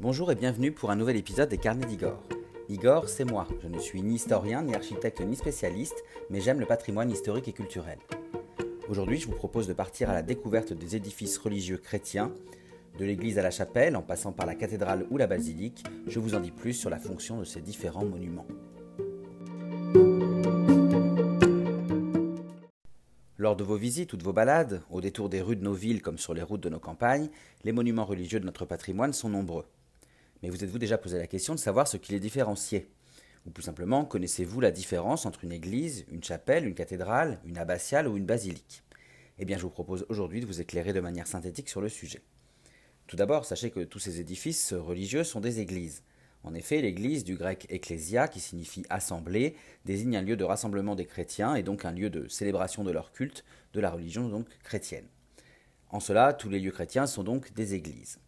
Bonjour et bienvenue pour un nouvel épisode des Carnets d'Igor. Igor, c'est moi. Je ne suis ni historien, ni architecte, ni spécialiste, mais j'aime le patrimoine historique et culturel. Aujourd'hui, je vous propose de partir à la découverte des édifices religieux chrétiens, de l'église à la chapelle, en passant par la cathédrale ou la basilique. Je vous en dis plus sur la fonction de ces différents monuments. Lors de vos visites ou de vos balades, au détour des rues de nos villes comme sur les routes de nos campagnes, les monuments religieux de notre patrimoine sont nombreux. Mais vous êtes-vous déjà posé la question de savoir ce qui les différenciait? Ou plus simplement, connaissez-vous la différence entre une église, une chapelle, une cathédrale, une abbatiale ou une basilique? Eh bien, je vous propose aujourd'hui de vous éclairer de manière synthétique sur le sujet. Tout d'abord, sachez que tous ces édifices religieux sont des églises. En effet, l'église, du grec ecclésia, qui signifie assemblée, désigne un lieu de rassemblement des chrétiens et donc un lieu de célébration de leur culte, de la religion donc chrétienne. En cela, tous les lieux chrétiens sont donc des églises.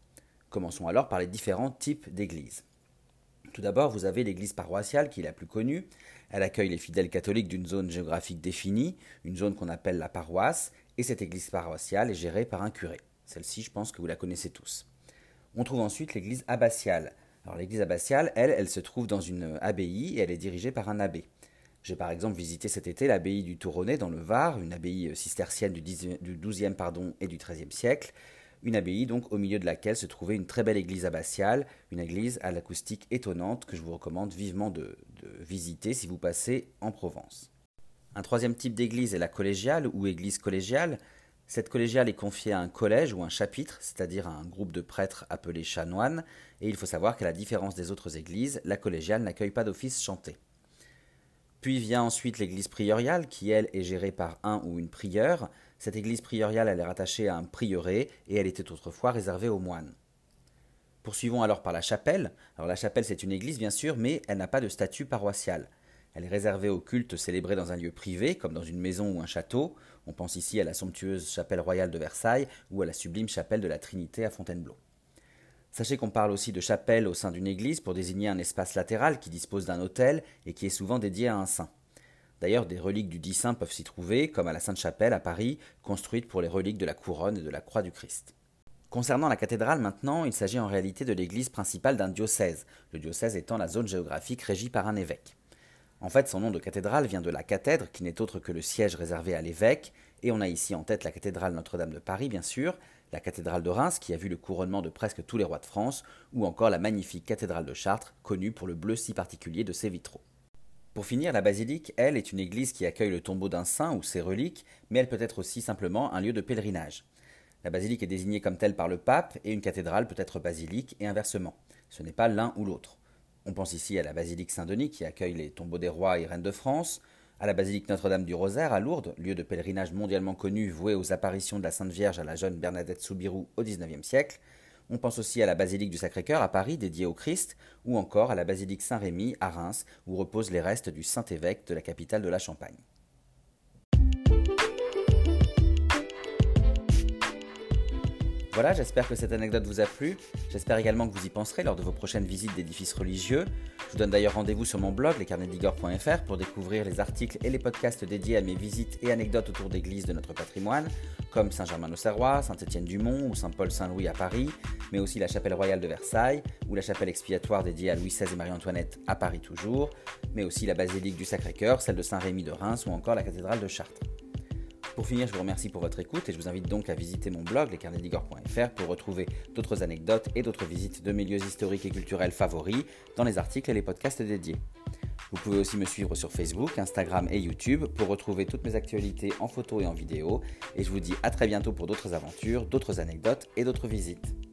Commençons alors par les différents types d'églises. Tout d'abord, vous avez l'église paroissiale qui est la plus connue. Elle accueille les fidèles catholiques d'une zone géographique définie, une zone qu'on appelle la paroisse, et cette église paroissiale est gérée par un curé. Celle-ci, je pense que vous la connaissez tous. On trouve ensuite l'église abbatiale. Alors l'église abbatiale, elle, elle se trouve dans une abbaye et elle est dirigée par un abbé. J'ai par exemple visité cet été l'abbaye du Touronnet dans le Var, une abbaye cistercienne du XIIe pardon, et du XIIIe siècle, une abbaye donc au milieu de laquelle se trouvait une très belle église abbatiale, une église à l'acoustique étonnante que je vous recommande vivement de, visiter si vous passez en Provence. Un troisième type d'église est la collégiale ou église collégiale. Cette collégiale est confiée à un collège ou un chapitre, c'est-à-dire à un groupe de prêtres appelés chanoines, et il faut savoir qu'à la différence des autres églises, la collégiale n'accueille pas d'office chanté. Puis vient ensuite l'église prioriale, qui elle est gérée par un ou une prieure, cette église prioriale, elle est rattachée à un prieuré et elle était autrefois réservée aux moines. Poursuivons alors par la chapelle. Alors la chapelle, c'est une église bien sûr, mais elle n'a pas de statut paroissial. Elle est réservée au culte célébré dans un lieu privé, comme dans une maison ou un château. On pense ici à la somptueuse chapelle royale de Versailles ou à la sublime chapelle de la Trinité à Fontainebleau. Sachez qu'on parle aussi de chapelle au sein d'une église pour désigner un espace latéral qui dispose d'un autel et qui est souvent dédié à un saint. D'ailleurs, des reliques du dit saint peuvent s'y trouver, comme à la Sainte-Chapelle à Paris, construite pour les reliques de la couronne et de la croix du Christ. Concernant la cathédrale maintenant, il s'agit en réalité de l'église principale d'un diocèse, le diocèse étant la zone géographique régie par un évêque. En fait, son nom de cathédrale vient de la cathèdre, qui n'est autre que le siège réservé à l'évêque, et on a ici en tête la cathédrale Notre-Dame de Paris, bien sûr, la cathédrale de Reims, qui a vu le couronnement de presque tous les rois de France, ou encore la magnifique cathédrale de Chartres, connue pour le bleu si particulier de ses vitraux. Pour finir, la basilique, elle, est une église qui accueille le tombeau d'un saint ou ses reliques, mais elle peut être aussi simplement un lieu de pèlerinage. La basilique est désignée comme telle par le pape et une cathédrale peut être basilique et inversement. Ce n'est pas l'un ou l'autre. On pense ici à la basilique Saint-Denis qui accueille les tombeaux des rois et reines de France, à la basilique Notre-Dame du Rosaire à Lourdes, lieu de pèlerinage mondialement connu voué aux apparitions de la Sainte Vierge à la jeune Bernadette Soubirou au XIXe siècle, on pense aussi à la basilique du Sacré-Cœur à Paris dédiée au Christ, ou encore à la basilique Saint-Rémy à Reims, où reposent les restes du Saint-Évêque de la capitale de la Champagne. Voilà, j'espère que cette anecdote vous a plu. J'espère également que vous y penserez lors de vos prochaines visites d'édifices religieux. Je vous donne d'ailleurs rendez-vous sur mon blog, lescarnetsdigor.fr, pour découvrir les articles et les podcasts dédiés à mes visites et anecdotes autour d'églises de notre patrimoine, comme Saint-Germain-l'Auxerrois, Saint-Étienne-du-Mont ou Saint-Paul-Saint-Louis à Paris, mais aussi la chapelle royale de Versailles ou la chapelle expiatoire dédiée à Louis XVI et Marie-Antoinette à Paris toujours, mais aussi la basilique du Sacré-Cœur, celle de Saint-Rémy de Reims ou encore la cathédrale de Chartres. Pour finir, je vous remercie pour votre écoute et je vous invite donc à visiter mon blog lescarnetsdigor.fr pour retrouver d'autres anecdotes et d'autres visites de milieux historiques et culturels favoris dans les articles et les podcasts dédiés. Vous pouvez aussi me suivre sur Facebook, Instagram et YouTube pour retrouver toutes mes actualités en photo et en vidéo. Et je vous dis à très bientôt pour d'autres aventures, d'autres anecdotes et d'autres visites.